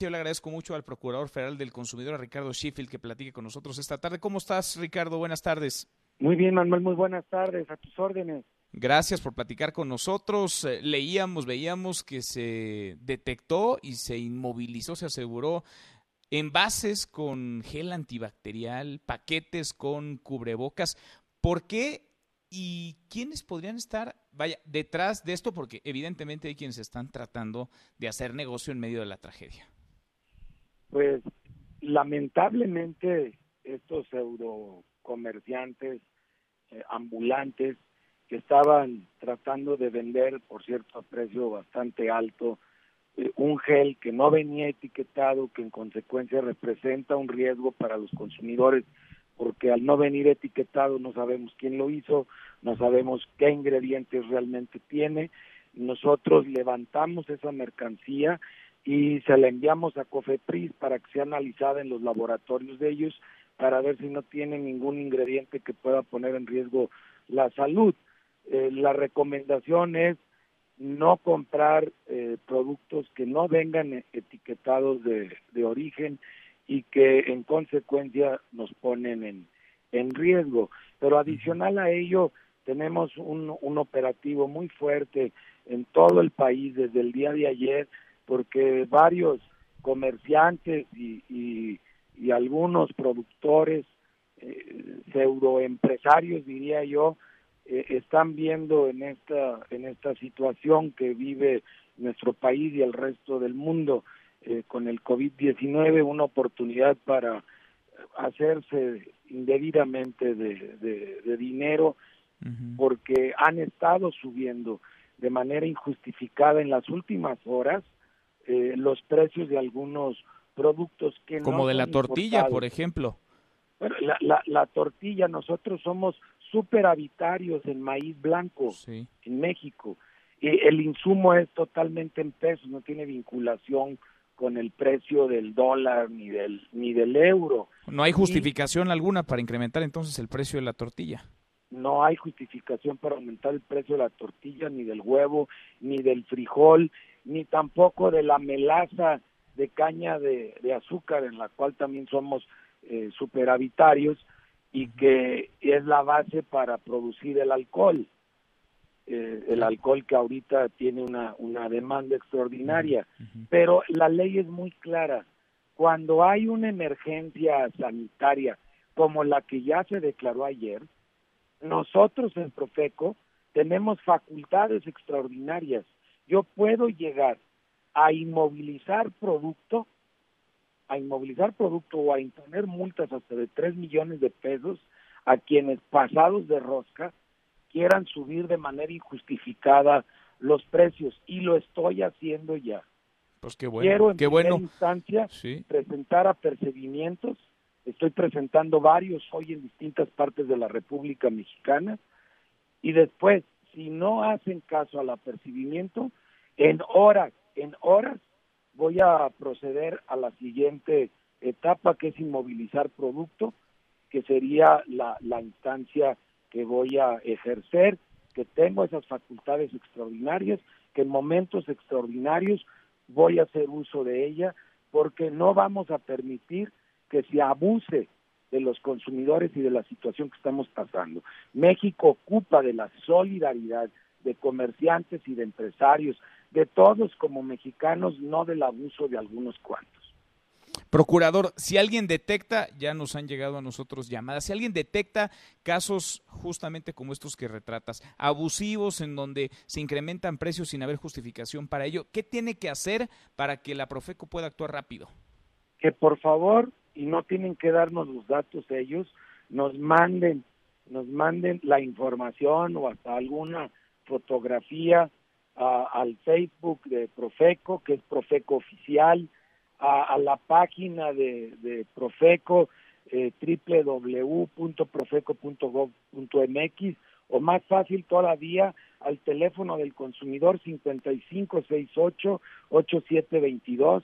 Yo le agradezco mucho al Procurador Federal del Consumidor, Ricardo Sheffield, que platique con nosotros esta tarde. ¿Cómo estás, Ricardo? Buenas tardes. Muy bien, Manuel, muy buenas tardes, a tus órdenes. Gracias por platicar con nosotros. Eh, leíamos, veíamos que se detectó y se inmovilizó, se aseguró envases con gel antibacterial, paquetes con cubrebocas. ¿Por qué y quiénes podrían estar, vaya, detrás de esto? Porque evidentemente hay quienes están tratando de hacer negocio en medio de la tragedia pues lamentablemente estos pseudo comerciantes eh, ambulantes que estaban tratando de vender, por cierto, a precio bastante alto, eh, un gel que no venía etiquetado, que en consecuencia representa un riesgo para los consumidores, porque al no venir etiquetado no sabemos quién lo hizo, no sabemos qué ingredientes realmente tiene. Nosotros levantamos esa mercancía y se la enviamos a COFEPRIS para que sea analizada en los laboratorios de ellos para ver si no tiene ningún ingrediente que pueda poner en riesgo la salud. Eh, la recomendación es no comprar eh, productos que no vengan etiquetados de, de, origen y que en consecuencia nos ponen en, en riesgo. Pero adicional a ello, tenemos un, un operativo muy fuerte en todo el país desde el día de ayer porque varios comerciantes y, y, algunos productores, eh, pseudoempresarios diría yo, eh, están viendo en esta, en esta situación que vive nuestro país y el resto del mundo. Eh, con el COVID-19 una oportunidad para hacerse indebidamente de, de, dinero porque han estado subiendo de manera injustificada en las últimas horas eh, los precios de algunos productos que como de la tortilla por ejemplo. Bueno la, la, la tortilla nosotros somos superhabitarios en maíz blanco en México y el insumo es totalmente en pesos no tiene vinculación con el precio del dólar ni del ni del euro. No hay justificación alguna para incrementar entonces el precio de la tortilla. No hay justificación para aumentar el precio de la tortilla, ni del huevo, ni del frijol, ni tampoco de la melaza de caña de, azúcar, en la cual también somos eh, superhabitarios y que es la base para producir el alcohol. Eh, el alcohol que ahorita tiene una, una demanda extraordinaria. Pero la ley es muy clara. Cuando hay una emergencia sanitaria como la que ya se declaró ayer, nosotros en Profeco tenemos facultades extraordinarias. Yo puedo llegar a inmovilizar producto, a inmovilizar producto o a imponer multas hasta de 3 millones de pesos a quienes pasados de rosca quieran subir de manera injustificada los precios y lo estoy haciendo ya. Pues qué bueno, Quiero en qué primera bueno. instancia presentar apercibimientos Estoy presentando varios hoy en distintas partes de la República Mexicana y después, si no hacen caso al apercibimiento, en horas, en horas voy a proceder a la siguiente etapa que es inmovilizar producto, que sería la, la instancia que voy a ejercer, que tengo esas facultades extraordinarias, que en momentos extraordinarios voy a hacer uso de ella, porque no vamos a permitir que se abuse de los consumidores y de la situación que estamos pasando. México ocupa de la solidaridad de comerciantes y de empresarios, de todos como mexicanos, no del abuso de algunos cuantos. Procurador, si alguien detecta, ya nos han llegado a nosotros llamadas, si alguien detecta casos justamente como estos que retratas, abusivos en donde se incrementan precios sin haber justificación para ello, ¿qué tiene que hacer para que la Profeco pueda actuar rápido? Que por favor y no tienen que darnos los datos ellos, nos manden, nos manden la información o hasta alguna fotografía al Facebook de Profeco, que es Profeco Oficial, a, la página de, Profeco, eh, www.profeco.gov.mx, o más fácil todavía al teléfono del consumidor 5568-8722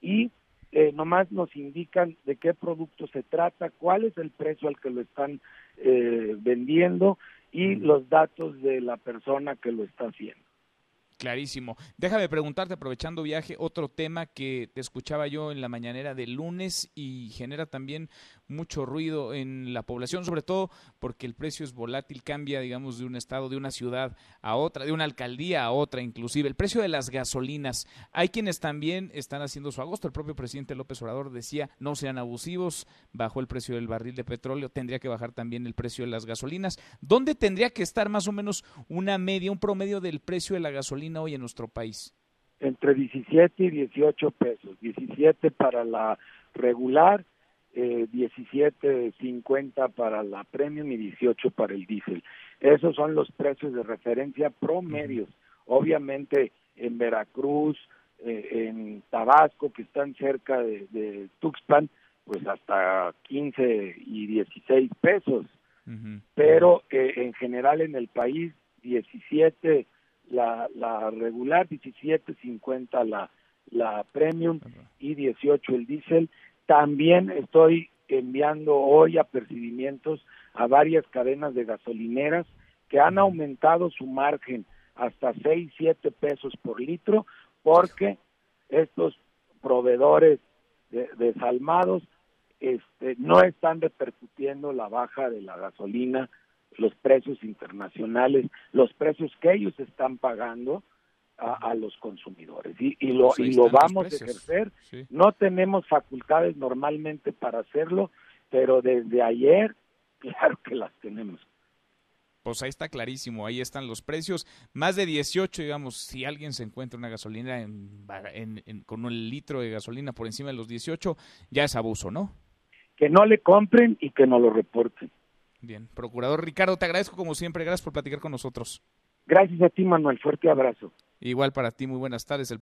y eh, nomás nos indican de qué producto se trata, cuál es el precio al que lo están eh, vendiendo y los datos de la persona que lo está haciendo. Clarísimo. Déjame preguntarte, aprovechando viaje, otro tema que te escuchaba yo en la mañanera de lunes y genera también mucho ruido en la población, sobre todo porque el precio es volátil, cambia, digamos, de un estado, de una ciudad a otra, de una alcaldía a otra, inclusive. El precio de las gasolinas. Hay quienes también están haciendo su agosto. El propio presidente López Obrador decía, no sean abusivos, bajó el precio del barril de petróleo, tendría que bajar también el precio de las gasolinas. ¿Dónde tendría que estar más o menos una media, un promedio del precio de la gasolina? Hoy en nuestro país? Entre 17 y 18 pesos. 17 para la regular, eh, 17.50 para la premium y 18 para el diésel. Esos son los precios de referencia promedios. Obviamente en Veracruz, eh, en Tabasco, que están cerca de, Tuxpan, pues hasta 15 y 16 pesos. Pero eh, en general en el país, 17 la, la regular, 17.50 la, la premium y 18 el diésel. También estoy enviando hoy apercibimientos a varias cadenas de gasolineras que han aumentado su margen hasta 6, 7 pesos por litro porque estos proveedores desalmados este, no están repercutiendo la baja de la gasolina los precios internacionales, los precios que ellos están pagando a, los consumidores y, y lo, pues y lo vamos a ejercer. No tenemos facultades normalmente para hacerlo, pero desde ayer, claro que las tenemos. Pues ahí está clarísimo, ahí están los precios. Más de 18, digamos, si alguien se encuentra una gasolina en, con un litro de gasolina por encima de los 18, ya es abuso, ¿no? Que no le compren y que no lo reporten. Bien, procurador Ricardo, te agradezco como siempre, gracias por platicar con nosotros. Gracias a ti, Manuel, fuerte abrazo. Igual para ti, muy buenas tardes.